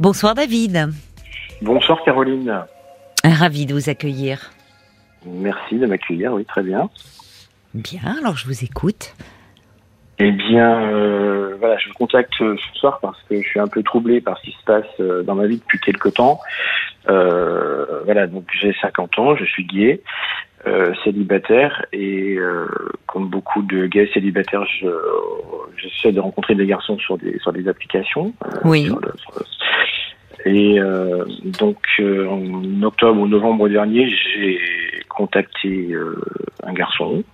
Bonsoir David. Bonsoir Caroline. Ravi de vous accueillir. Merci de m'accueillir, oui, très bien. Bien, alors je vous écoute. Eh bien, euh, voilà, je vous contacte ce soir parce que je suis un peu troublé par ce qui se passe euh, dans ma vie depuis quelque temps. Euh, voilà, donc j'ai 50 ans, je suis gay, célibataire et comme beaucoup de gays célibataires, j'essaie de rencontrer des garçons sur des sur des applications. oui. Et euh, donc, euh, en octobre ou novembre dernier, j'ai contacté euh, un garçon,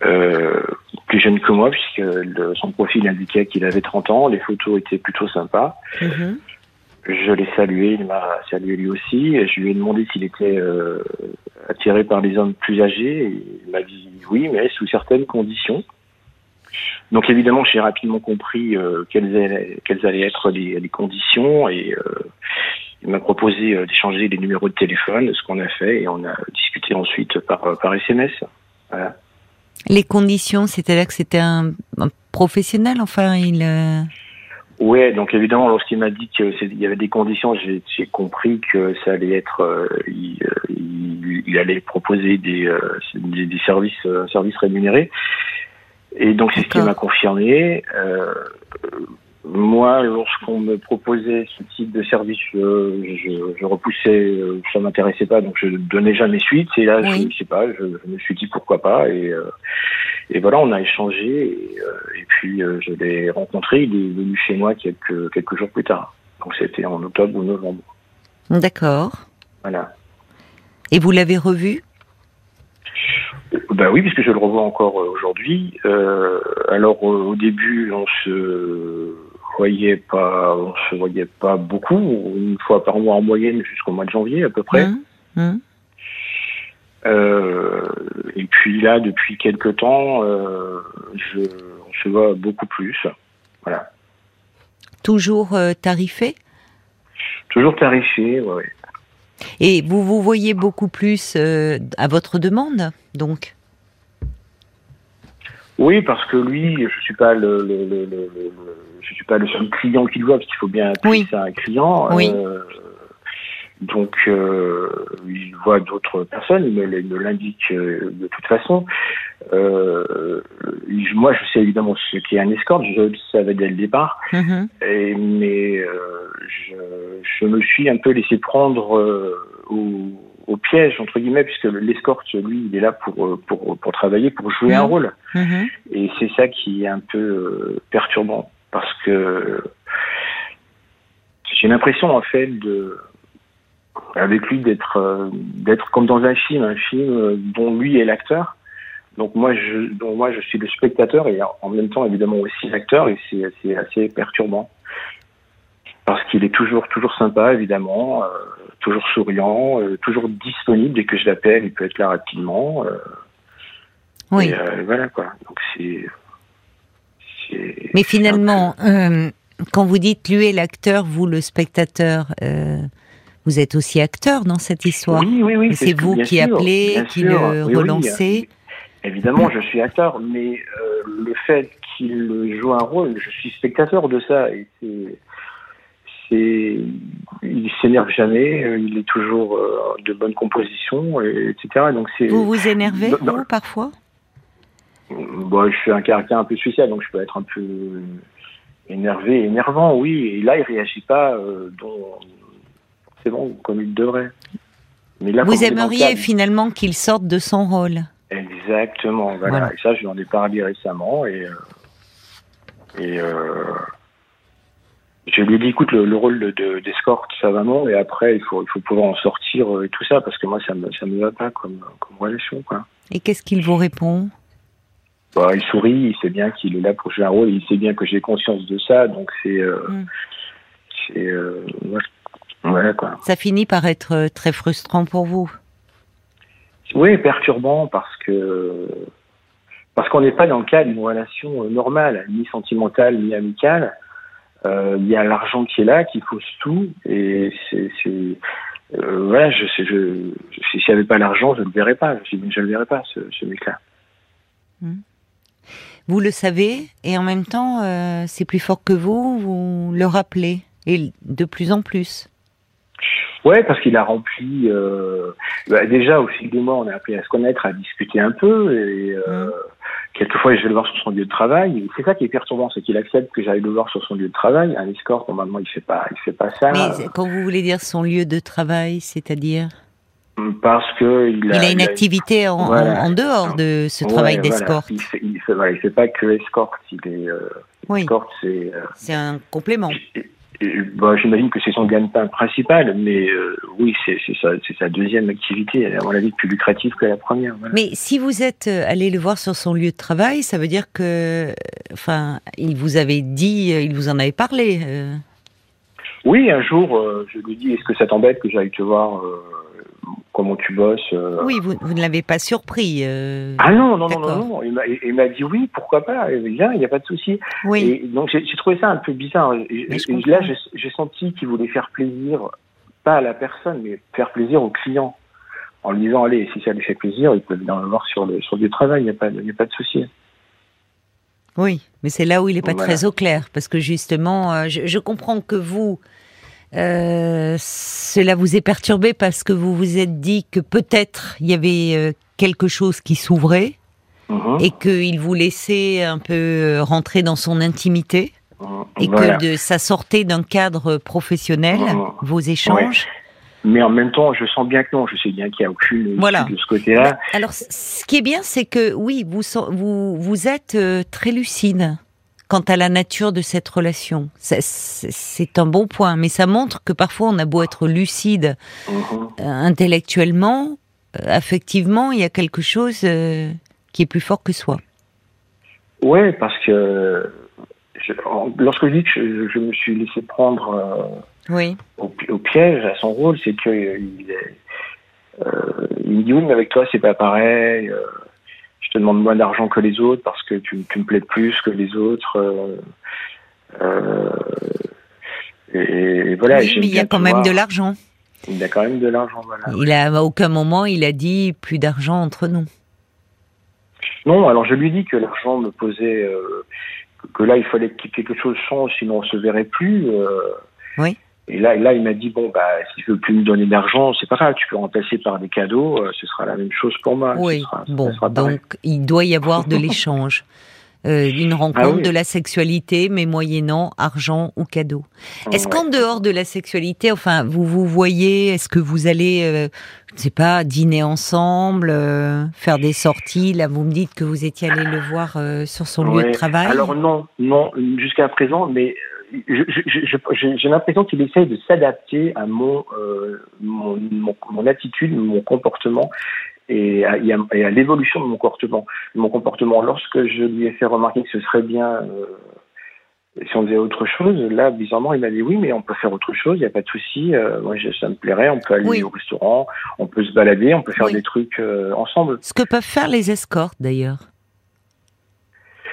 plus jeune que moi, puisque son profil indiquait qu'il avait 30 ans, les photos étaient plutôt sympas. Mhm. Je l'ai salué, il m'a salué lui aussi, et je lui ai demandé s'il était attiré par les hommes plus âgés, et il m'a dit oui, mais sous certaines conditions. Donc évidemment, j'ai rapidement compris euh, quelles, allaient, quelles, allaient, être les, les conditions et euh, il m'a proposé euh, d'échanger les numéros de téléphone, ce qu'on a fait et on a discuté ensuite par, par SMS. Voilà. Les conditions, c'est-à-dire que c'était un, professionnel, enfin il. Ouais, donc évidemment, lorsqu'il m'a dit qu'il y avait des conditions, j'ai compris que ça allait être, il, il, allait proposer des, des, des services, services rémunérés. Et donc c'est ce qui m'a confirmé. Euh, moi, lorsqu'on me proposait ce type de service, je, je, repoussais, euh, ça m'intéressait pas, donc je donnais jamais suite. Et là, je ne sais pas, je, me suis dit pourquoi pas. Et, euh, et voilà, on a échangé. Et, euh, et puis je l'ai rencontré. Il est venu chez moi quelques quelques jours plus tard. Donc c'était en octobre ou novembre. D'accord. Voilà. Et vous l'avez revu? Ben oui, puisque je le revois encore euh, aujourd'hui. Euh, alors au début, on se voyait pas, on se voyait pas beaucoup, une fois par mois en moyenne jusqu'au mois de janvier à peu près. Mmh, mmh. Euh, et puis là, depuis quelque temps, je, on se voit beaucoup plus. Voilà. Toujours tarifé? Toujours tarifé, oui. Et vous vous voyez beaucoup plus à votre demande, donc oui, parce que lui, je suis pas le, le, le, le je suis pas le seul client qu'il voit, parce qu'il faut bien appeler ça un client. Oui. Euh, donc, euh, il voit d'autres personnes, il me, l'indique euh, de toute façon. Euh, moi, je sais évidemment ce qu'est un escorte, je le savais dès le départ, et, mais je, je, me suis un peu laissé prendre au au piège entre guillemets puisque l'escorte lui il est là pour euh, pour pour travailler pour jouer un mhm. rôle mhm. et c'est ça qui est un peu euh, perturbant parce que j'ai l'impression en fait de avec lui d'être euh, d'être comme dans un film un film dont lui est l'acteur donc moi je dont moi je suis le spectateur et en même temps évidemment aussi l'acteur et c'est c'est assez perturbant parce qu'il est toujours toujours sympa évidemment toujours souriant, euh, toujours disponible dès que je l'appelle, il peut être là rapidement. Euh, oui. Et, euh, voilà quoi. Donc c'est. Mais finalement, quand vous dites lui est l'acteur, vous le spectateur, vous êtes aussi acteur dans cette histoire. Oui, oui, oui. C'est vous qui appelez, qui le relancez. évidemment, je suis acteur, mais le fait qu'il joue un rôle, je suis spectateur de ça. Et c'est c'est il s'énerve jamais, euh, il est toujours euh, de bonne composition, etc. Donc c'est. Vous vous énervez vous, parfois? Bon, je suis un caractère un peu spécial, donc je peux être un peu énervé, énervant, oui. Et là, il réagit pas euh, bon comme il devrait. Mais là, vous aimeriez finalement qu'il sorte de son rôle? Exactement, voilà. Et ça, je lui en ai parlé récemment et et je lui ai dit, écoute, le, rôle d'escorte, de, ça va non, et après, il faut, il faut pouvoir en sortir euh, et tout ça, parce que moi, ça me, ça me va pas comme, comme relation, quoi. Et qu'est-ce qu'il vous répond? Bah, Il sourit, il sait bien qu'il est là pour jouer un rôle, il sait bien que j'ai conscience de ça, donc c'est. Euh, mm. c'est euh, voilà, quoi. Ça finit par être très frustrant pour vous? Oui, perturbant, parce que. Parce qu'on n'est pas dans le cadre d'une relation normale, ni sentimentale, ni amicale. Euh, il y a l'argent qui est là, qui fausse tout, et c'est, euh, voilà, je je, n'y avait pas l'argent, je ne le verrais pas, je, ne le verrais pas, ce, ce mec-là. Hmm. Vous le savez, et en même temps, euh, c'est plus fort que vous, vous le rappelez. et de plus en plus. Ouais, parce qu'il a rempli. Euh, bah, déjà, au fil des mois, on a appris à se connaître, à discuter un peu. Et euh, mm. quelquefois, je vais le voir sur son lieu de travail. C'est ça qui est perturbant, c'est qu'il accepte que j'aille le voir sur son lieu de travail. Un escorte, normalement, il fait pas, il fait pas ça. Mais quand vous voulez dire son lieu de travail, c'est-à-dire? Parce que il a, il a une activité en, en, dehors de ce travail d'escorte. Il fait, il, fait, pas que escorte. Il est euh, oui. c'est. Euh, c'est un complément. Bah, J'imagine que c'est son gagne-pain principal, mais euh, oui, c'est sa, sa, deuxième activité, à mon avis, plus lucrative que la première. Mais si vous êtes euh, allé le voir sur son lieu de travail, ça veut dire que, enfin, il vous avait dit, il vous en avait parlé. Oui, un jour, je lui dis, est-ce que ça t'embête que j'aille te voir comment tu bosses. Euh. Oui, vous, ne l'avez pas surpris. Euh, ah non, non, non, non, Il m'a dit oui, pourquoi pas, viens, il n'y a pas de souci. Oui. Et donc j'ai trouvé ça un peu bizarre. là, j'ai senti qu'il voulait faire plaisir, pas à la personne, mais faire plaisir au client. En lui disant, allez, si ça lui fait plaisir, il peut venir le voir sur le, sur du travail, il n'y a, pas, a pas de souci. Oui, mais c'est là où il n'est pas très au clair, parce que justement, euh, je comprends que vous, euh, cela vous est perturbé parce que vous vous êtes dit que peut-être il y avait euh, quelque chose qui s'ouvrait mhm. et qu'il vous laissait un peu euh, rentrer dans son intimité mhm. et que de, ça sortait d'un cadre professionnel, mhm. vos échanges. Mais en même temps, je sens bien que non, je sais bien qu'il n'y a aucune voilà. de ce côté-là. Alors, ce qui est bien, c'est que oui, vous, vous, vous êtes très lucide quant à la nature de cette relation. C'est un bon point, mais ça montre que parfois on a beau être lucide mhm. euh, intellectuellement, euh, affectivement, il y a quelque chose euh, qui est plus fort que soi. Ouais, parce que lorsque je dis que je, me suis laissé prendre oui. au, piège à son rôle, c'est qu'il il, il me dit oui, mais avec toi c'est pas pareil je te demande moins d'argent que les autres parce que tu, me plais plus que les autres. Euh, euh, et, voilà. mais il y a quand même de l'argent. Il y a quand même de l'argent, voilà. Il a, à aucun moment, il a dit plus d'argent entre nous. Non, alors je lui dis que l'argent me posait, euh, que là il fallait que quelque chose change, sinon on se verrait plus. oui. Et là, là, il m'a dit bon bah si tu veux plus me donner d'argent, c'est pas grave, tu peux remplacer par des cadeaux, euh, ce sera la même chose pour moi. Oui. bon, donc il doit y avoir de l'échange. Euh, une ah rencontre de la sexualité, mais moyennant argent ou cadeau. Est-ce qu'en dehors de la sexualité, enfin, vous vous voyez, est-ce que vous allez, euh, je ne sais pas, dîner ensemble, euh, faire des sorties? Là, vous me dites que vous étiez allé le voir sur son lieu de travail. Alors non, non, jusqu'à présent, mais j'ai l'impression qu'il essaye de s'adapter à mon, euh, mon, mon, attitude, mon comportement et à, à l'évolution de mon comportement. Mon comportement, lorsque je lui ai fait remarquer que ce serait bien euh, si on faisait autre chose, là, bizarrement, il m'a dit oui, mais on peut faire autre chose, il n'y a pas de souci. Euh, moi, ça me plairait, on peut aller au restaurant, on peut se balader, on peut faire des trucs ensemble. Ce que peuvent faire les escortes, d'ailleurs.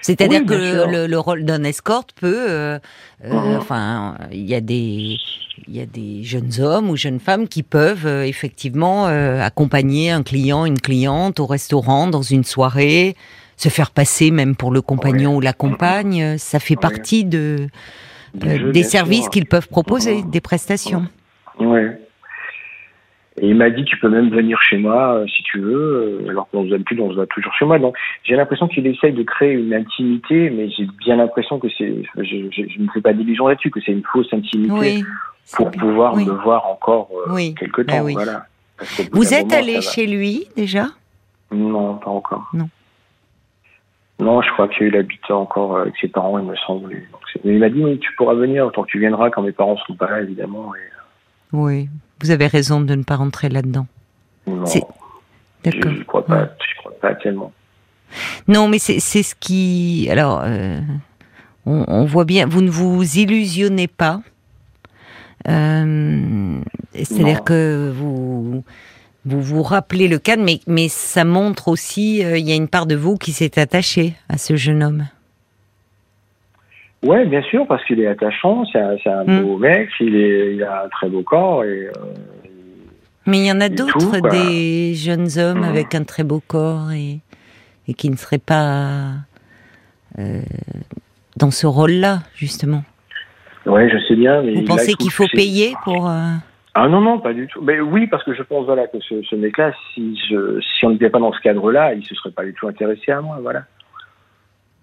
C'est-à-dire que le, rôle d'un escorte peut, euh, euh, mhm. enfin, il y a des, il y a des jeunes hommes ou jeunes femmes qui peuvent euh, effectivement accompagner un client, une cliente au restaurant dans une soirée, se faire passer même pour le compagnon ou la compagne. Ça fait partie de des services qu'ils peuvent proposer, mhm. des prestations. Oui. Et il m'a dit tu peux même venir chez moi euh, si tu veux, euh, alors qu'on se plus, on se voit toujours chez moi. Donc j'ai l'impression qu'il essaye de créer une intimité, mais j'ai bien l'impression que c'est, je, ne fais pas d'illusion là-dessus, que c'est une fausse intimité pour pouvoir me voir encore euh, quelque ben temps. Voilà. Vous êtes allé chez lui déjà? Non, pas encore. Non. Non, je crois qu'il habite encore avec ses parents, il me semble. il m'a dit, oui, tu pourras venir tant que tu viendras quand mes parents sont pas là, évidemment. Oui, vous avez raison de ne pas rentrer là-dedans. Non, D'accord. Je ne crois, pas, crois pas tellement. Non, mais c'est ce qui... Alors, euh, on, voit bien, vous ne vous illusionnez pas. Euh, c'est-à-dire que vous, vous vous rappelez le cadre, mais, mais ça montre aussi, euh, il y a une part de vous qui s'est attachée à ce jeune homme. Ouais, bien sûr, parce qu'il est attachant, c'est un, hmm. beau mec, il, est, il a un très beau corps. Et, euh, Mais il y en a d'autres, des jeunes hommes hmm. avec un très beau corps et, et qui ne seraient pas euh, dans ce rôle-là, justement. Ouais, je sais bien. Mais Vous pensez qu'il faut payer pour euh, Ah non, non, pas du tout. Mais oui, parce que je pense voilà que ce, ce mec-là, si je, si on n'était pas dans ce cadre-là, il se serait pas du tout intéressé à moi, voilà.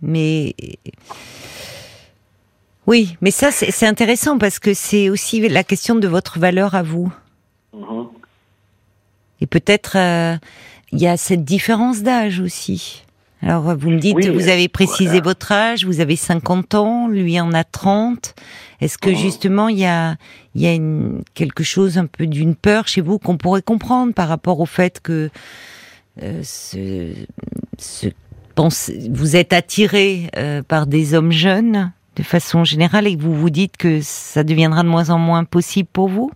Mais oui, mais ça c'est intéressant parce que c'est aussi la question de votre valeur à vous. Mhm. Et peut-être euh, il y a cette différence d'âge aussi. Alors vous me dites, Oui, vous avez précisé voilà. votre âge, vous avez 50 ans, lui en a 30. Est-ce que Mhm. justement il y a, il y a une, quelque chose un peu d'une peur chez vous qu'on pourrait comprendre par rapport au fait que euh, ce, ce- pense- vous êtes attiré euh, par des hommes jeunes? De façon générale et que vous vous dites que ça deviendra de moins en moins possible pour vous?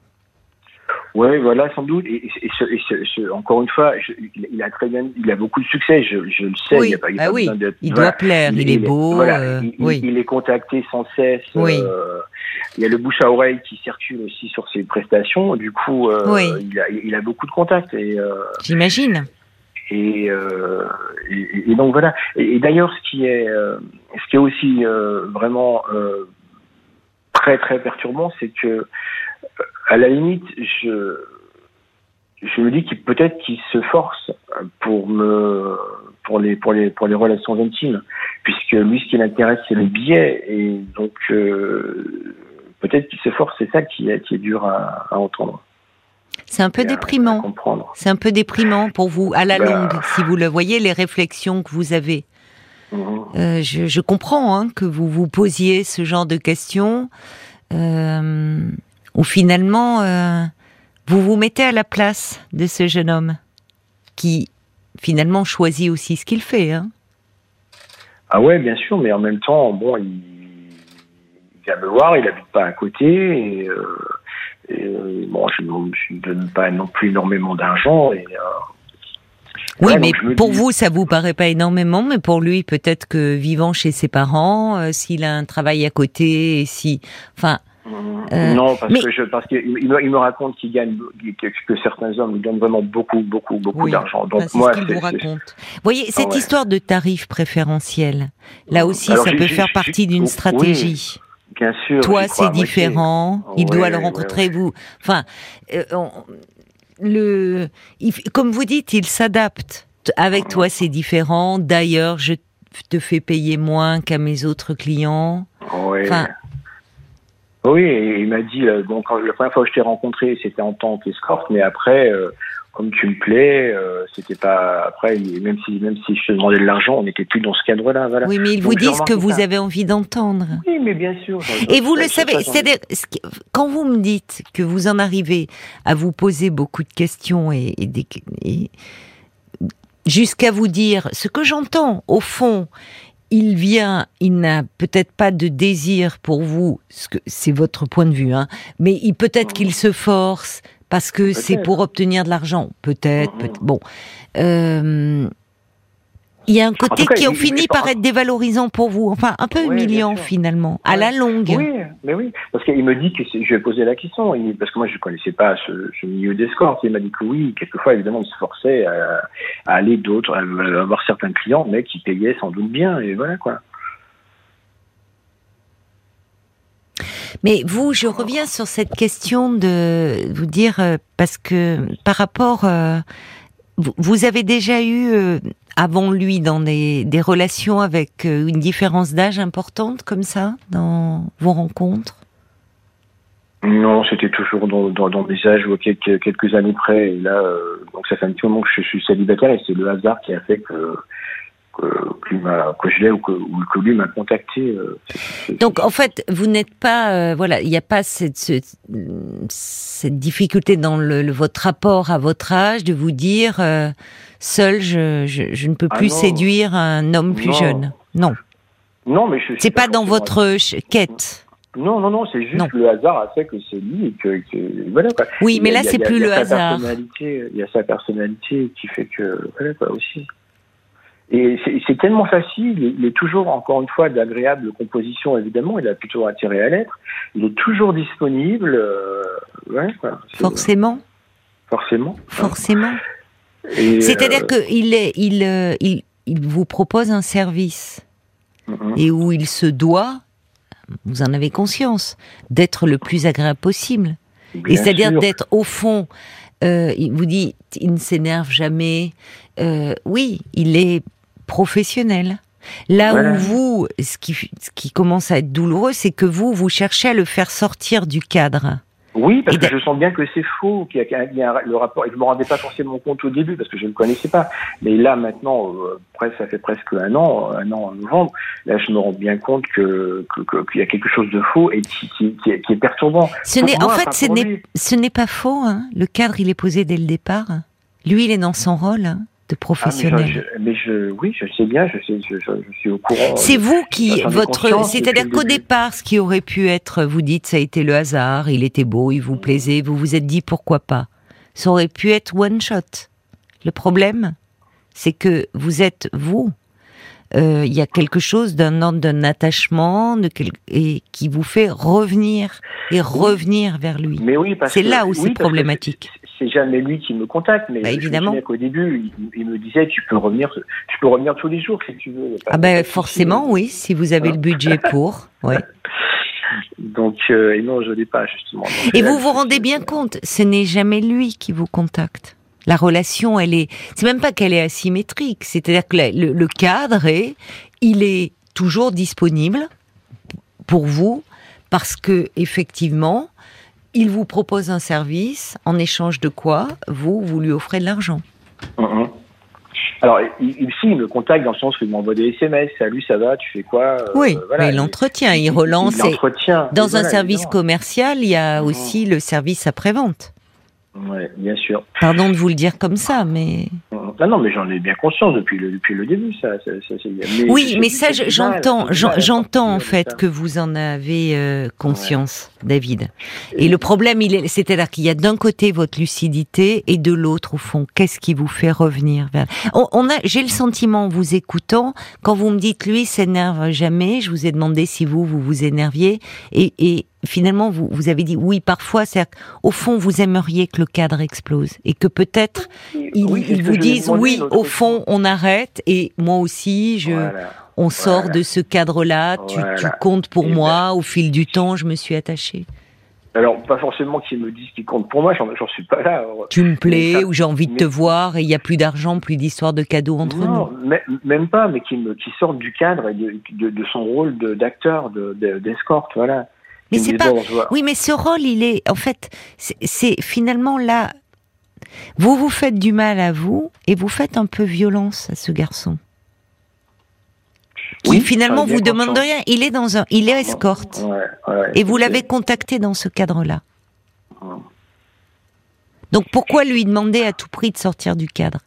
Ouais, voilà, sans doute. Et, et ce- et ce- ce- encore une fois, je- il, a très bien, il a beaucoup de succès, je, je le sais. Oui, il y a pas, il y a pas oui, besoin il voilà. doit plaire, il, est beau. voilà, euh, il, oui. est contacté sans cesse. Oui. euh, il y a le bouche à oreille qui circule aussi sur ses prestations. Du coup, euh, Oui. il, a, il a beaucoup de contacts. Et, J'imagine. Et, euh, et, donc voilà. Et, d'ailleurs, ce qui est, euh, ce qui est aussi euh, vraiment euh, très très perturbant, c'est que euh, à la limite, je je me dis qu'il peut-être qu'il se force pour me pour les pour les pour les relations intimes, puisque lui, ce qui l'intéresse, c'est le billet, et donc euh, peut-être qu'il se force. C'est ça qui est qui est dur à, à entendre. C'est un peu déprimant. C'est un peu déprimant pour vous, à la Bah. longue, si vous le voyez, les réflexions que vous avez. Mhm. Euh, je, je comprends hein, que vous vous posiez ce genre de questions, euh, où finalement, euh, vous vous mettez à la place de ce jeune homme, qui finalement choisit aussi ce qu'il fait. Hein. Ah ouais, bien sûr, mais en même temps, bon, il, il vient me voir, il habite pas à côté, et, euh, et, euh, bon, je ne donne pas non plus énormément d'argent, et euh, Oui, Ouais, mais pour dis- vous, ça vous paraît pas énormément, mais pour lui, peut-être que vivant chez ses parents, euh, s'il a un travail à côté, et si, enfin, Euh, non, parce mais- que je, parce qu'il il me, il me raconte qu'il gagne, que, que certains hommes lui donnent vraiment beaucoup, beaucoup, beaucoup Oui, d'argent. Donc moi, ce vous raconte. Vous voyez, cette ouais. histoire de tarif préférentiel, là aussi, Alors, ça peut faire partie d'une oui, stratégie. Bien sûr. Toi, c'est moitié. différent. Il Ouais, doit le ouais, rencontrer, vous. Enfin, euh, on- le, il comme vous dites, il s'adapte. Avec toi, c'est différent. D'ailleurs, je te fais payer moins qu'à mes autres clients. Ouais. Enfin- Oui, il m'a dit, euh, bon, quand la première fois que je t'ai rencontré, c'était en tant qu'escorte, mais après, euh, comme tu me plais, euh, c'était pas. Après, même si même si je te demandais de l'argent, on n'était plus dans ce cadre-là, voilà. Oui, mais ils Donc, vous disent que vous avez envie d'entendre. Oui, mais bien sûr. Et vous le savez, c'est-à-dire, quand vous me dites que vous en arrivez à vous poser beaucoup de questions et, et des- et jusqu'à vous dire ce que j'entends, au fond, il vient, il n'a peut-être pas de désir pour vous, c'est votre point de vue, hein, mais peut-être qu'il se force parce que c'est pour obtenir de l'argent, peut-être. Mhm. peut bon, Euh, il y a un côté cas, qui ont fini par être dévalorisant pour vous, enfin un peu humiliant finalement, à la longue. Oui, mais oui, parce qu'il me dit que je ai posé la question, il- parce que moi je connaissais pas ce, ce milieu d'escorte. Il m'a dit que oui, quelquefois évidemment il se forçait à, à aller d'autres, à avoir certains clients, mais qui payaient sans doute bien, et voilà quoi. Mais vous, je reviens sur cette question de vous dire, euh, parce que par rapport, euh, vous, avez déjà eu, euh, avant lui, dans des, relations avec une différence d'âge importante comme ça, dans vos rencontres? Non, c'était toujours dans, des âges ou quelques, années près. Et là, donc ça fait un petit moment que je suis célibataire et c'est le hasard qui a fait que que, que je l'ai ou que, ou que lui m'a contacté. euh, Donc en fait, vous n'êtes pas, euh, voilà, il n'y a pas cette, ce- cette difficulté dans le, le- votre rapport à votre âge de vous dire, euh, seul, je, je, je ne peux Ah plus séduire un homme plus Non. jeune. Non, non, mais c'est pas dans votre quête. Non, non, non, c'est juste Non. le hasard a fait que c'est lui et que, que- voilà quoi. Oui, mais là, c'est plus le sa hasard. Il y a sa personnalité qui fait que voilà quoi aussi. Et c'est tellement facile. Il est, toujours, encore une fois, d'agréable composition évidemment. Il a plutôt intérêt à l'être. Il est toujours disponible. euh, ouais, Forcément, Forcément. forcément. C'est-à-dire euh, que il est, il, euh, il, vous propose un service mhm. et où il se doit, vous en avez conscience, d'être le plus agréable possible. Et c'est-à-dire d'être au fond, euh, il vous dit, il ne s'énerve jamais. Euh, oui, il est professionnel. Là où vous, ce qui, ce qui commence à être douloureux, c'est que vous, vous cherchez à le faire sortir du cadre. Oui, parce que je sens bien que c'est faux, qu'il y, a, le rapport. Et je me rendais pas forcément compte au début parce que je ne le connaissais pas. Mais là, maintenant, euh, presque, ça fait presque un an, un an en novembre. Là, je me rends bien compte que qu'il y a quelque chose de faux et qui, qui, est, qui est, perturbant. Ce n'est, en fait, ce n'est, ce n'est pas faux. Hein. Le cadre, il est posé dès le départ. Lui, il est dans son rôle. Hein de professionnel. Ah, mais, je, oui, je sais bien, je, sais, je, suis au courant. C'est vous qui, votre, c'est-à-dire qu'au départ, ce qui aurait pu être, vous dites, ça a été le hasard, il était beau, il vous plaisait, vous vous êtes dit pourquoi pas. Ça aurait pu être one shot. Le problème, c'est que vous êtes vous. Euh, il y a quelque chose d'un ordre d'un attachement de et qui vous fait revenir et revenir vers lui. Mais oui, c'est là où c'est problématique c'est jamais lui qui me contacte, mais bah, évidemment. qu'au début, il, me disait tu peux revenir, tu peux revenir tous les jours si tu veux. Ah ben forcément, oui, si vous avez le budget pour, ouais. Donc, euh, et non, je l'ai pas justement. et vous vous rendez bien compte, ce n'est jamais lui qui vous contacte. La relation, elle est, c'est même pas qu'elle est asymétrique, c'est-à-dire que le, le cadre est, il est toujours disponible pour vous parce que effectivement, il vous propose un service, en échange de quoi vous, vous lui offrez de l'argent. Mm-hmm. Alors, il, il me contacte dans le sens où il m'envoie des SMS. Salut, ça va Tu fais quoi euh, Oui, mais il entretient, il, relance. dans un service commercial, il y a mm-hmm. aussi le service après-vente. Oui, bien sûr. Pardon de vous le dire comme ça, mais. Ah non, mais j'en ai bien conscience depuis le, depuis le début, ça. oui, mais ça, j'entends, j'entends en fait que vous en avez euh, conscience, David. Et, le problème, il est, c'est-à-dire qu'il y a d'un côté votre lucidité et de l'autre, au fond, qu'est-ce qui vous fait revenir vers. On, a, j'ai le sentiment, en vous écoutant, quand vous me dites lui s'énerve jamais, je vous ai demandé si vous vous vous énerviez, et, et finalement, vous, vous avez dit oui, parfois, c'est au fond, vous aimeriez que le cadre explose et que peut-être ils, vous disent oui, au fond, on arrête et moi aussi, je, on sort de ce cadre-là. Tu, tu, comptes pour moi. Au fil du temps, je me suis attachée. Alors, pas forcément qu'ils me disent qu'ils comptent pour moi, j'en suis pas là. Tu me plais, ou j'ai envie de te voir, et il n'y a plus d'argent, plus d'histoire de cadeaux entre nous. Non, même pas, mais qui me, qui sortent du cadre et de, de, son rôle d'acteur, d'escorte, voilà. Mais c'est pas. Oui, mais ce rôle, il est. En fait, c'est finalement là. Vous vous faites du mal à vous et vous faites un peu violence à ce garçon. Qui finalement vous demande rien. Il est dans un, il est escorte. et vous l'avez contacté dans ce cadre-là. Donc pourquoi lui demander à tout prix de sortir du cadre?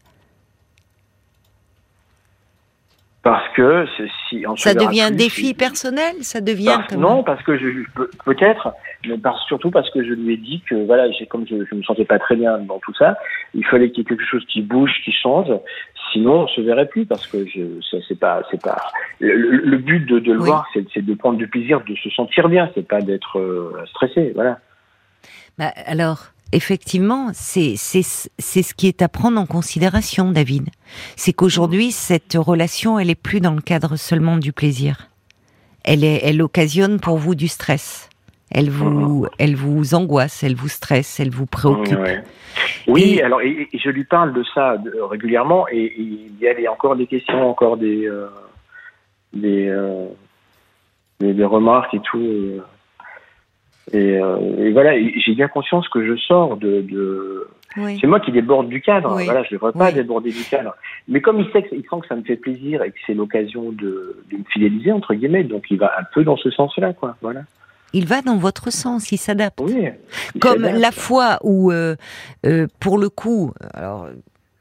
Parce que si ça devient un défi personnel, ça devient non parce que je peut-être, mais surtout parce que je lui ai dit que voilà, comme je, je me sentais pas très bien dans tout ça, il fallait qu'il y ait quelque chose qui bouge, qui change, sinon on se verrait plus parce que je c'est pas c'est pas le, but de, le voir, c'est de prendre du plaisir, de se sentir bien, c'est pas d'être euh, stressé, voilà. Bah, alors effectivement, c'est ce qui est à prendre en considération, David. C'est qu'aujourd'hui, cette relation, elle est plus dans le cadre seulement du plaisir. Elle, est, elle occasionne pour vous du stress. Elle vous, mhm. elle vous angoisse, elle vous stresse, elle vous préoccupe. Oui, alors et, je lui parle de ça régulièrement et, il y a encore des questions, encore des euh, euh, des, des, remarques et tout. Et, euh, et, voilà, j'ai bien conscience que je sors de. de... C'est moi qui déborde du cadre. Voilà, je ne devrais pas déborder du cadre. Mais comme il sait que, il sent que ça me fait plaisir et que c'est l'occasion de, de, me fidéliser entre guillemets, donc il va un peu dans ce sens-là, quoi. Voilà. Il va dans votre sens, il s'adapte. Oui, Comme la fois où, euh, euh, pour le coup, alors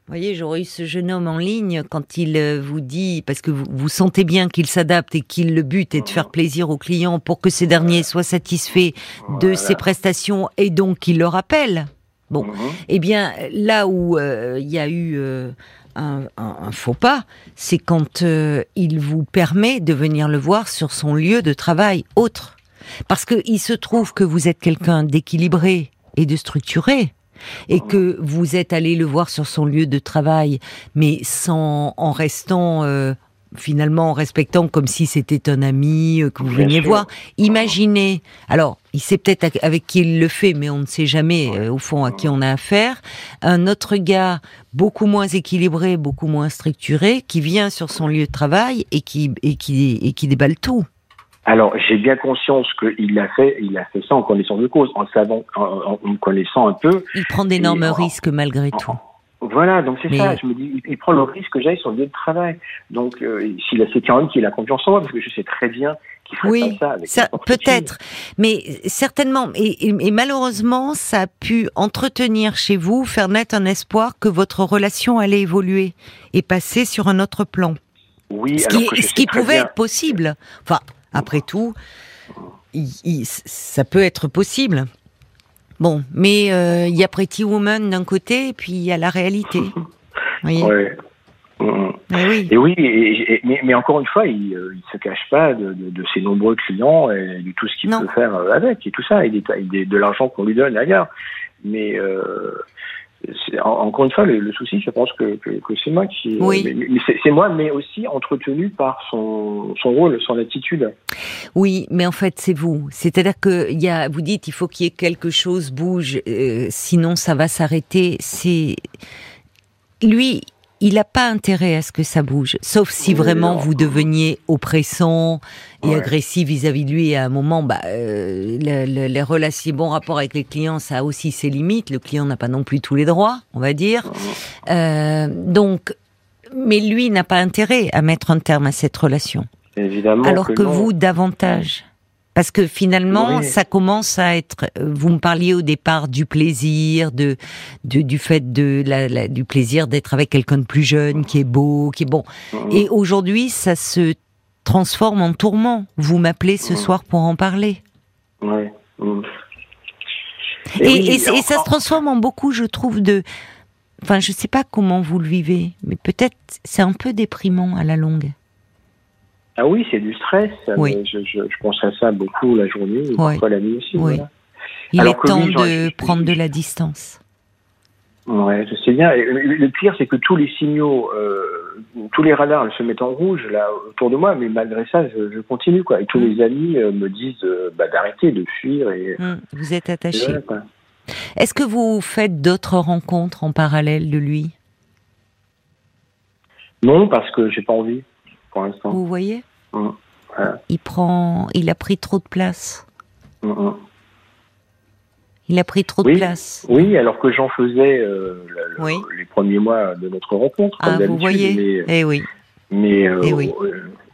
vous voyez, j'aurais eu ce jeune homme en ligne quand il euh, vous dit, parce que vous, vous sentez bien qu'il s'adapte et qu'il le but est de faire plaisir aux clients pour que ces derniers soient satisfaits de ses prestations et donc qu'il le rappelle. Bon, mhm. eh bien, là où euh, il y a eu euh, un, un, faux pas, c'est quand il vous permet de venir le voir sur son lieu de travail autre. Parce qu'il se trouve que vous êtes quelqu'un d'équilibré et de structuré et que vous êtes allé le voir sur son lieu de travail, mais sans en restant euh, finalement en respectant comme si c'était un ami euh, que vous veniez voir. Imaginez, alors il sait peut-être avec qui il le fait, mais on ne sait jamais euh, au fond à qui on a affaire. Un autre gars beaucoup moins équilibré, beaucoup moins structuré, qui vient sur son lieu de travail et qui et qui et qui déballe tout. Alors, j'ai bien conscience qu'il a fait, il a fait ça en connaissance de cause, en savant, en, connaissant un peu. Il prend d'énormes risques malgré tout. Voilà, donc c'est ça. Je me dis, il, prend le risque que j'aille sur le lieu de travail. Donc, euh, s'il a, c'est quand même qu'il a confiance en moi, parce que je sais très bien qu'il ferait oui, ça. ça peut-être, mais certainement. Et, et, malheureusement, ça a pu entretenir chez vous, faire naître un espoir que votre relation allait évoluer et passer sur un autre plan. Oui, ce qui, ce qui pouvait être possible. Enfin, après tout, ça peut être possible. Bon, mais euh, il y a Pretty Woman d'un côté, et puis il y a la réalité. Oui. Et oui, mais, encore une fois, il ne euh, se cache pas de, ses nombreux clients et de tout ce qu'il peut faire euh, avec et tout ça, et, de l'argent qu'on lui donne d'ailleurs. Mais encore une fois, le, souci, je pense que, c'est moi qui. Oui. c'est moi, mais aussi entretenu par son, son rôle, son attitude. Oui, mais en fait, c'est vous. C'est-à-dire que y a, vous dites, il faut qu'il y ait quelque chose bouge, euh, sinon ça va s'arrêter. C'est lui, il n'a pas intérêt à ce que ça bouge, sauf si vraiment vous deveniez oppressant et agressif vis-à-vis de lui. Et à un moment, bah, euh, les relations, bons rapports avec les clients, ça a aussi ses limites. Le client n'a pas non plus tous les droits, on va dire. Euh, donc, mais lui n'a pas intérêt à mettre un terme à cette relation. Évidemment. Alors que, vous, davantage. Parce que finalement, ça commence à être. Euh, vous me parliez au départ du plaisir, de, du fait de la, du plaisir d'être avec quelqu'un de plus jeune, qui est beau, qui est bon. Et aujourd'hui, ça se transforme en tourment. Vous m'appelez ce mmh. soir pour en parler. Ouais. Et, et, ça se transforme en beaucoup, je trouve, de. Enfin, je sais pas comment vous le vivez, mais peut-être c'est un peu déprimant à la longue. Ah oui, c'est du stress. Oui. Je, je, je, pense à ça beaucoup la journée, et parfois la nuit aussi. Oui. Il est temps de prendre de la distance. Ouais, je sais bien. Et le pire, c'est que tous les signaux, euh, tous les radars se mettent en rouge là autour de moi, mais malgré ça, je, je continue quoi. Et tous mm. les amis euh, me disent euh, bah, d'arrêter, de fuir. Et, mm. Vous êtes attaché. Est-ce que vous faites d'autres rencontres en parallèle de lui? Non, parce que j'ai pas envie. Vous voyez? Mmh. Il prend, il a pris trop de place. Mmh. Il a pris trop de place. Oui, alors que j'en faisais euh, les premiers mois de notre rencontre. ah, vous voyez mais, Eh oui. Mais euh,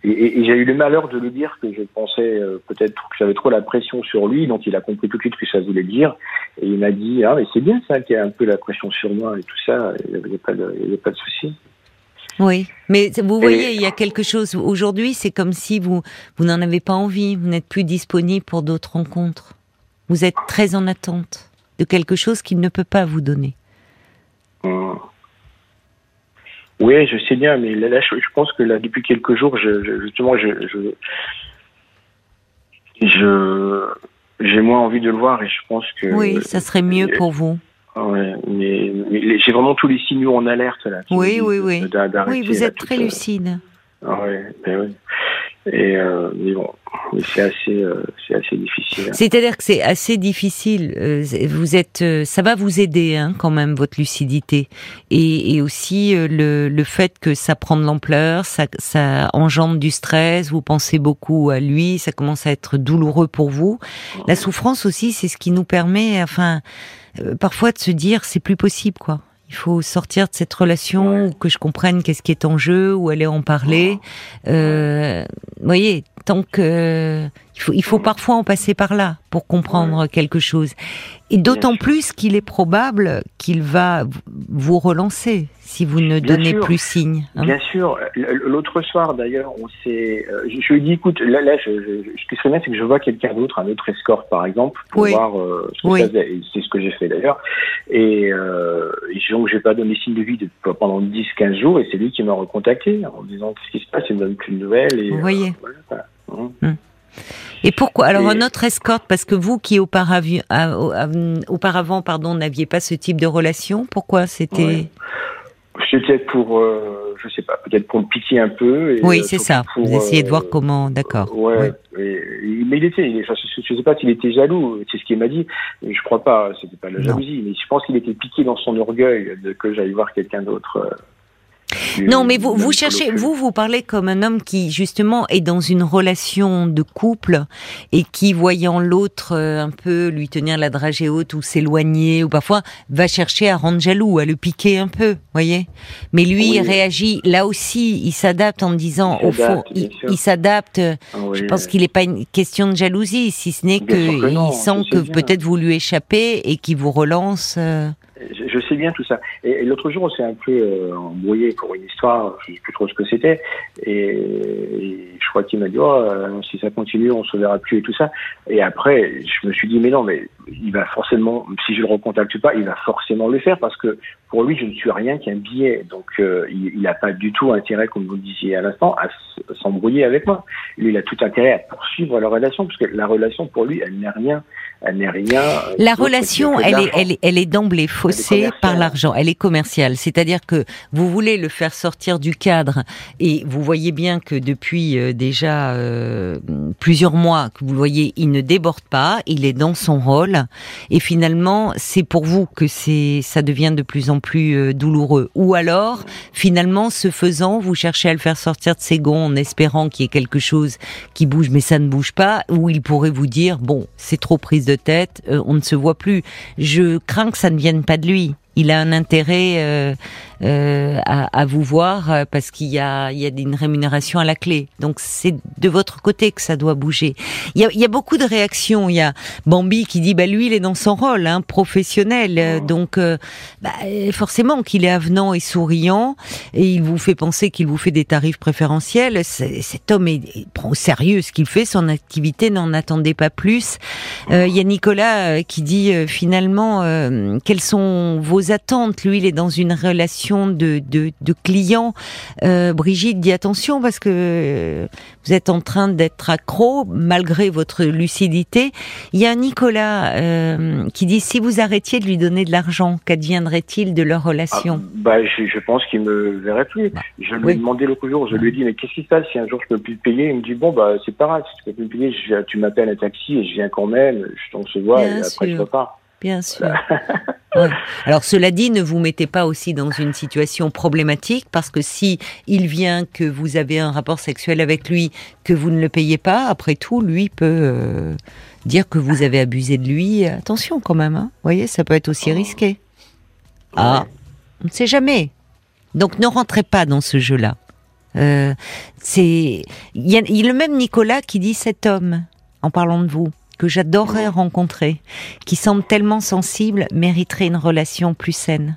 eh et, j'ai eu le malheur de lui dire que je pensais euh, peut-être que j'avais trop la pression sur lui, donc il a compris tout de suite ce que ça voulait dire. Et il m'a dit ah mais c'est bien ça qu'il y a un peu la pression sur moi et tout ça. Il n'y avait pas de, de souci. Oui, mais vous voyez, il y a quelque chose. Aujourd'hui, c'est comme si vous, vous n'en avez pas envie, vous n'êtes plus disponible pour d'autres rencontres. Vous êtes très en attente de quelque chose qu'il ne peut pas vous donner. Mmh. Oui, je sais bien, mais là, je, pense que là, depuis quelques jours, je, justement, je, je, j'ai moins envie de le voir et je pense que. Oui, ça serait mieux pour vous. Ouais, mais, mais j'ai vraiment tous les signaux en alerte là. Oui, oui, oui. Oui, vous êtes très lucide. Ah ouais, ben oui. Et euh, mais bon, c'est assez, euh, c'est assez difficile. C'est-à-dire que c'est assez difficile. Euh, vous êtes, euh, ça va vous aider hein, quand même votre lucidité, et, et aussi le, le fait que ça prend de l'ampleur, ça, ça engendre du stress. Vous pensez beaucoup à lui, ça commence à être douloureux pour vous. La souffrance aussi, c'est ce qui nous permet, enfin euh, parfois de se dire c'est plus possible quoi. Il faut sortir de cette relation, que je comprenne qu'est-ce qui est en jeu, ou aller en parler. Euh, vous voyez, tant que il faut, il faut parfois en passer par là pour comprendre quelque chose. Et d'autant plus qu'il est probable qu'il va vous relancer si vous ne donnez plus signe. Hein. Bien sûr. L'autre soir, d'ailleurs, on s'est. Euh, je, lui dis, écoute, là, là, je, je, ce qui serait bien, c'est que je vois quelqu'un d'autre, un autre escorte, par exemple, pour voir euh, ce que ça faisait. C'est ce que j'ai fait d'ailleurs. Et, euh, donc, j'ai pas donné signe de vie pendant 10-15 jours, et c'est lui qui m'a recontacté en disant ce qui se passe, il me donne plus de nouvelles. Et, vous voyez. Euh, Hum. Et pourquoi? Alors un autre escorte, parce que vous qui auparavant, auparavant pardon, n'aviez pas ce type de relation, pourquoi c'était? Peut-être pour, euh, je sais pas, peut-être pour le piquer un peu. oui, c'est ça. Vous essayez de voir comment, d'accord. Ouais, mais il était, je, sais pas s'il était jaloux, c'est ce qu'il m'a dit. Je crois pas, c'était pas la jalousie, mais je pense qu'il était piqué dans son orgueil de que j'aille voir quelqu'un d'autre. Non, mais vous, vous cherchez, vous, vous parlez comme un homme qui, justement, est dans une relation de couple et qui, voyant l'autre euh, un peu lui tenir la dragée haute ou s'éloigner, ou parfois, va chercher à rendre jaloux, à le piquer un peu, voyez. Mais lui, il réagit, là aussi, il s'adapte en disant, au fond, il, s'adapte. Ah je pense qu'il n'est pas une question de jalousie, si ce n'est qu'il sent que peut-être vous lui échappez et qu'il vous relance. Euh, je, sais bien tout ça. Et, l'autre jour, on s'est un peu euh, embrouillé pour une histoire, je ne sais plus trop ce que c'était. Et, je crois qu'il m'a dit, oh, euh, si ça continue, on se verra plus et tout ça. Et après, je me suis dit, mais non, mais il va forcément, si je le recontacte pas, il va forcément le faire parce que pour lui, je ne suis rien qu'un billet. Donc, euh, il n'a pas du tout intérêt, comme vous le disiez à l'instant, à s'embrouiller avec moi. Lui, il a tout intérêt à poursuivre la relation parce que la relation, pour lui, elle n'est rien elle n'est rien. La relation, elle est, elle, elle est d'emblée faussée par l'argent. Elle est commerciale. C'est-à-dire que vous voulez le faire sortir du cadre et vous voyez bien que depuis euh, déjà euh, plusieurs mois que vous voyez, il ne déborde pas, il est dans son rôle et finalement, c'est pour vous que c'est, ça devient de plus en plus euh, douloureux. Ou alors, finalement, ce faisant, vous cherchez à le faire sortir de ses gonds en espérant qu'il y ait quelque chose qui bouge, mais ça ne bouge pas, ou il pourrait vous dire, bon, c'est trop prise de tête, euh, on ne se voit plus. Je crains que ça ne vienne pas de lui. Il a un intérêt euh, euh, à, à, vous voir euh, parce qu'il y a, il y a une rémunération à la clé. Donc c'est de votre côté que ça doit bouger. Il y a, il y a beaucoup de réactions. Il y a Bambi qui dit bah lui il est dans son rôle hein, professionnel, euh, oh. donc bah, forcément qu'il est avenant et souriant et il vous fait penser qu'il vous fait des tarifs préférentiels. Cet homme est, il prend au sérieux ce qu'il fait, son activité n'en attendait pas plus. il y a Nicolas qui dit finalement quelles sont vos attentes? Lui il est dans une relation de, de, clients. Euh, Brigitte dit attention parce que vous êtes en train d'être accro malgré votre lucidité. Il y a Nicolas euh, qui dit si vous arrêtiez de lui donner de l'argent, qu'adviendrait-il de leur relation? Ah, bah, je, pense qu'il me verrait plus. Bah, je lui ai demandé l'autre jour, je lui ai dit mais qu'est-ce qui se passe si un jour je peux plus te payer? Il me dit bon bah c'est pas grave, si tu peux plus me payer, tu m'appelles un taxi et je viens quand même, je t'en se voit et après je repars. Bien sûr. Alors cela dit, ne vous mettez pas aussi dans une situation problématique parce que si il vient que vous avez un rapport sexuel avec lui, que vous ne le payez pas, après tout, lui peut euh, dire que vous avez abusé de lui. Attention quand même, hein. vous voyez, ça peut être aussi risqué. Ah, on ne sait jamais. Donc ne rentrez pas dans ce jeu-là. Euh, c'est il y a le même Nicolas qui dit cet homme en parlant de vous que j'adorerais rencontrer, qui semble tellement sensible, mériterait une relation plus saine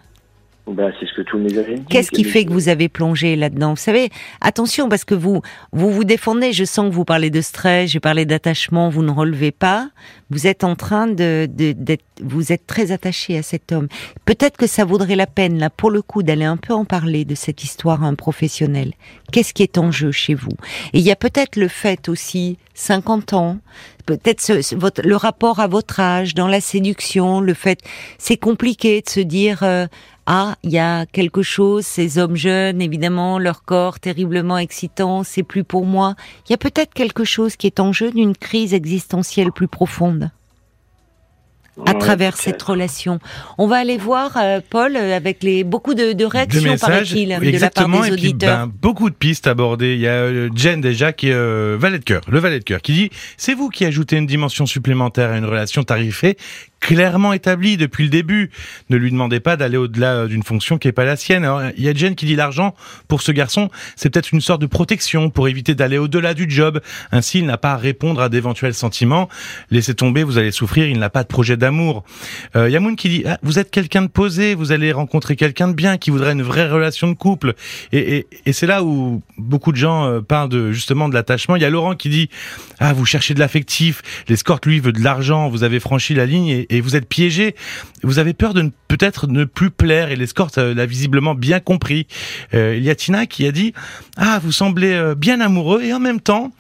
ben, c'est ce que tous mes amis Qu'est-ce qui fait que vous avez plongé là-dedans Vous savez, attention parce que vous vous vous défendez. Je sens que vous parlez de stress, j'ai parlé d'attachement. Vous ne relevez pas. Vous êtes en train de, d'être, vous êtes très attaché à cet homme. Peut-être que ça vaudrait la peine là, pour le coup, d'aller un peu en parler de cette histoire à un professionnel. Qu'est-ce qui est en jeu chez vous Et il y a peut-être le fait aussi, 50 ans, peut-être ce, votre, le rapport à votre âge, dans la séduction, le fait, c'est compliqué de se dire. Euh, ah, il y a quelque chose, ces hommes jeunes, évidemment, leur corps terriblement excitant, c'est plus pour moi. Il y a peut-être quelque chose qui est en jeu d'une crise existentielle plus profonde à travers cette relation. On va aller voir euh, Paul avec les beaucoup de, de réactions de paraît-il de la part des auditeurs. ben, beaucoup de pistes abordées. Il y a euh, Jen déjà qui est euh, valet de cœur, le valet de cœur, qui dit c'est vous qui ajoutez une dimension supplémentaire à une relation tarifée clairement établi depuis le début. Ne lui demandez pas d'aller au-delà euh, d'une fonction qui n'est pas la sienne. Alors, il y a Jen qui dit l'argent, pour ce garçon, c'est peut-être une sorte de protection pour éviter d'aller au-delà du job. Ainsi, il n'a pas à répondre à d'éventuels sentiments. Laissez tomber, vous allez souffrir, il n'a pas de projet d'amour. Euh, Yamoun qui dit, ah, vous êtes quelqu'un de posé, vous allez rencontrer quelqu'un de bien qui voudrait une vraie relation de couple. Et, et, et c'est là où beaucoup de gens euh, parlent de, justement de l'attachement. Il y a Laurent qui dit, ah, vous cherchez de l'affectif, l'escorte lui veut de l'argent, vous avez franchi la ligne et, vous êtes piégé. Vous avez peur de peut-être ne plus plaire et l'escorte l'a visiblement bien compris. il y a Tina qui a dit ah vous semblez bien amoureux et en même temps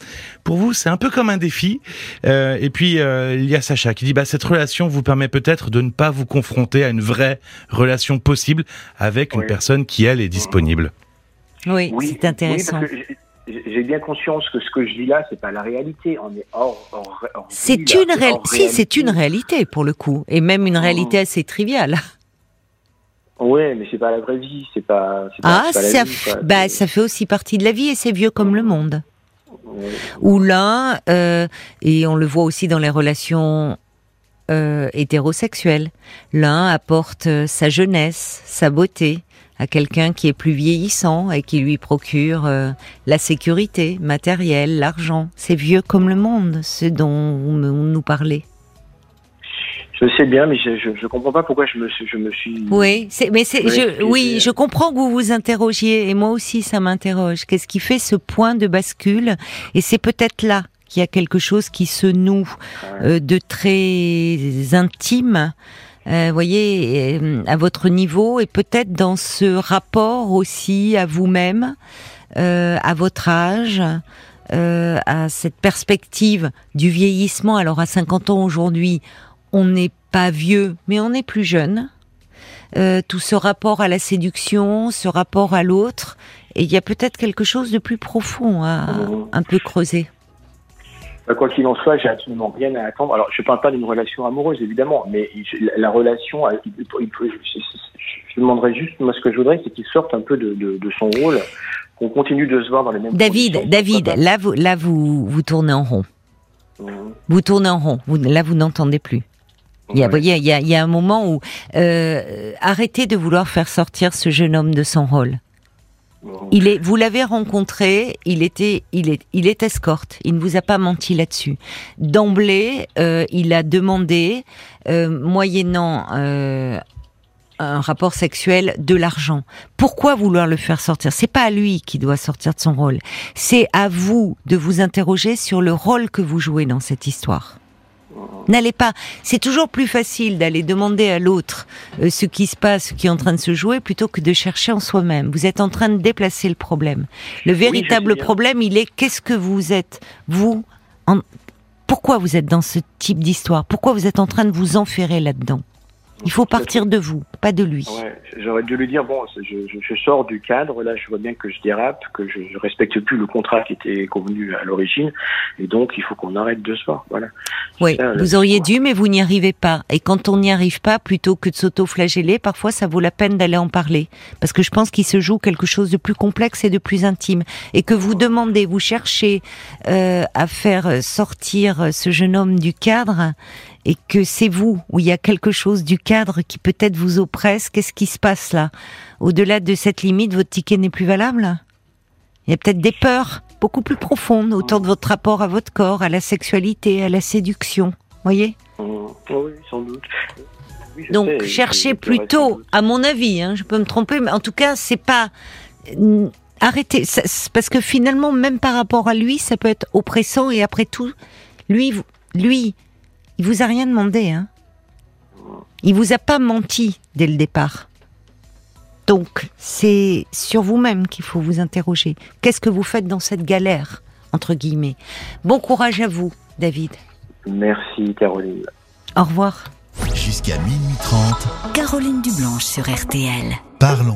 pour vous c'est un peu comme un défi. et puis il y a Sacha qui dit bah cette relation vous permet peut-être de ne pas vous confronter à une vraie relation possible avec une personne qui elle est disponible. Oui, c'est intéressant. J'ai bien conscience que ce que je vis là, c'est pas la réalité. On est hors. c'est une réalité. Si, c'est une réalité pour le coup, et même une réalité mmh. assez triviale. Oui, mais c'est pas la vraie vie, c'est pas. ah, ça, bah, ça fait aussi partie de la vie et c'est vieux comme le monde. Où l'un, euh, et on le voit aussi dans les relations euh, hétérosexuelles, l'un apporte euh, sa jeunesse, sa beauté, à quelqu'un qui est plus vieillissant et qui lui procure euh, la sécurité matérielle, l'argent. C'est vieux comme le monde, ce dont vous nous parlez. Je sais bien, mais je ne comprends pas pourquoi je me, je me suis. Oui, mais c'est, je, oui, je comprends que vous vous interrogiez, et moi aussi ça m'interroge. Qu'est-ce qui fait ce point de bascule? Et c'est peut-être là qu'il y a quelque chose qui se noue euh, de très intime euh, voyez, euh, à votre niveau et peut-être dans ce rapport aussi à vous-même, euh, à votre âge, euh, à cette perspective du vieillissement. Alors à 50 ans aujourd'hui, on n'est pas vieux, mais on est plus jeune. Euh, tout ce rapport à la séduction, ce rapport à l'autre, et il y a peut-être quelque chose de plus profond à un peu creuser. Bah, quoi qu'il en soit, j'ai absolument rien à attendre. Alors, je ne parle pas d'une relation amoureuse, évidemment, mais la relation, je demanderais juste, moi, ce que je voudrais, c'est qu'il sorte un peu de, de, de son rôle, qu'on continue de se voir dans les mêmes David, David, là, vous, là, vous, vous tournez en rond. Mmh. Vous tournez en rond. Vous, là, vous n'entendez plus. Il y, a, il, y a, il y a un moment où euh, arrêtez de vouloir faire sortir ce jeune homme de son rôle. Il est, vous l'avez rencontré, il était, il est, il est escorte. Il ne vous a pas menti là-dessus. D'emblée, euh, il a demandé, euh, moyennant euh, un rapport sexuel, de l'argent. Pourquoi vouloir le faire sortir? C'est pas à lui qui doit sortir de son rôle. C'est à vous de vous interroger sur le rôle que vous jouez dans cette histoire. N'allez pas. C'est toujours plus facile d'aller demander à l'autre euh, ce qui se passe, ce qui est en train de se jouer, plutôt que de chercher en soi-même. Vous êtes en train de déplacer le problème. Le véritable problème, il est qu'est-ce que vous êtes, vous, pourquoi vous êtes dans ce type d'histoire? Pourquoi vous êtes en train de vous enferrer là-dedans? Il faut partir de vous, pas de lui. Ouais, j'aurais dû lui dire bon, je, je, sors du cadre. Là, je vois bien que je dérape, que je, je respecte plus le contrat qui était convenu à l'origine, et donc il faut qu'on arrête de se voir. Voilà. Oui, vous auriez dû, mais vous n'y arrivez pas. Et quand on n'y arrive pas, plutôt que de s'auto-flageller, parfois ça vaut la peine d'aller en parler, parce que je pense qu'il se joue quelque chose de plus complexe et de plus intime, et que vous demandez, vous cherchez euh, à faire sortir ce jeune homme du cadre et que c'est vous, où il y a quelque chose du cadre qui peut-être vous oppresse, qu'est-ce qui se passe là? Au-delà de cette limite, votre ticket n'est plus valable? Il y a peut-être des peurs beaucoup plus profondes autour de votre rapport à votre corps, à la sexualité, à la séduction. Voyez? Mmh. Oui, sans doute. Donc cherchez plutôt, à mon avis, hein, je peux me tromper, mais en tout cas, c'est pas arrêtez, parce que finalement, même par rapport à lui, ça peut être oppressant et après tout, lui, lui, il vous a rien demandé, hein. Il vous a pas menti dès le départ. Donc, c'est sur vous-même qu'il faut vous interroger. Qu'est-ce que vous faites dans cette galère, entre guillemets? Bon courage à vous, David. Merci, Caroline. Au revoir. Jusqu'à minuit 30. Caroline Dublanche sur RTL. Parlons.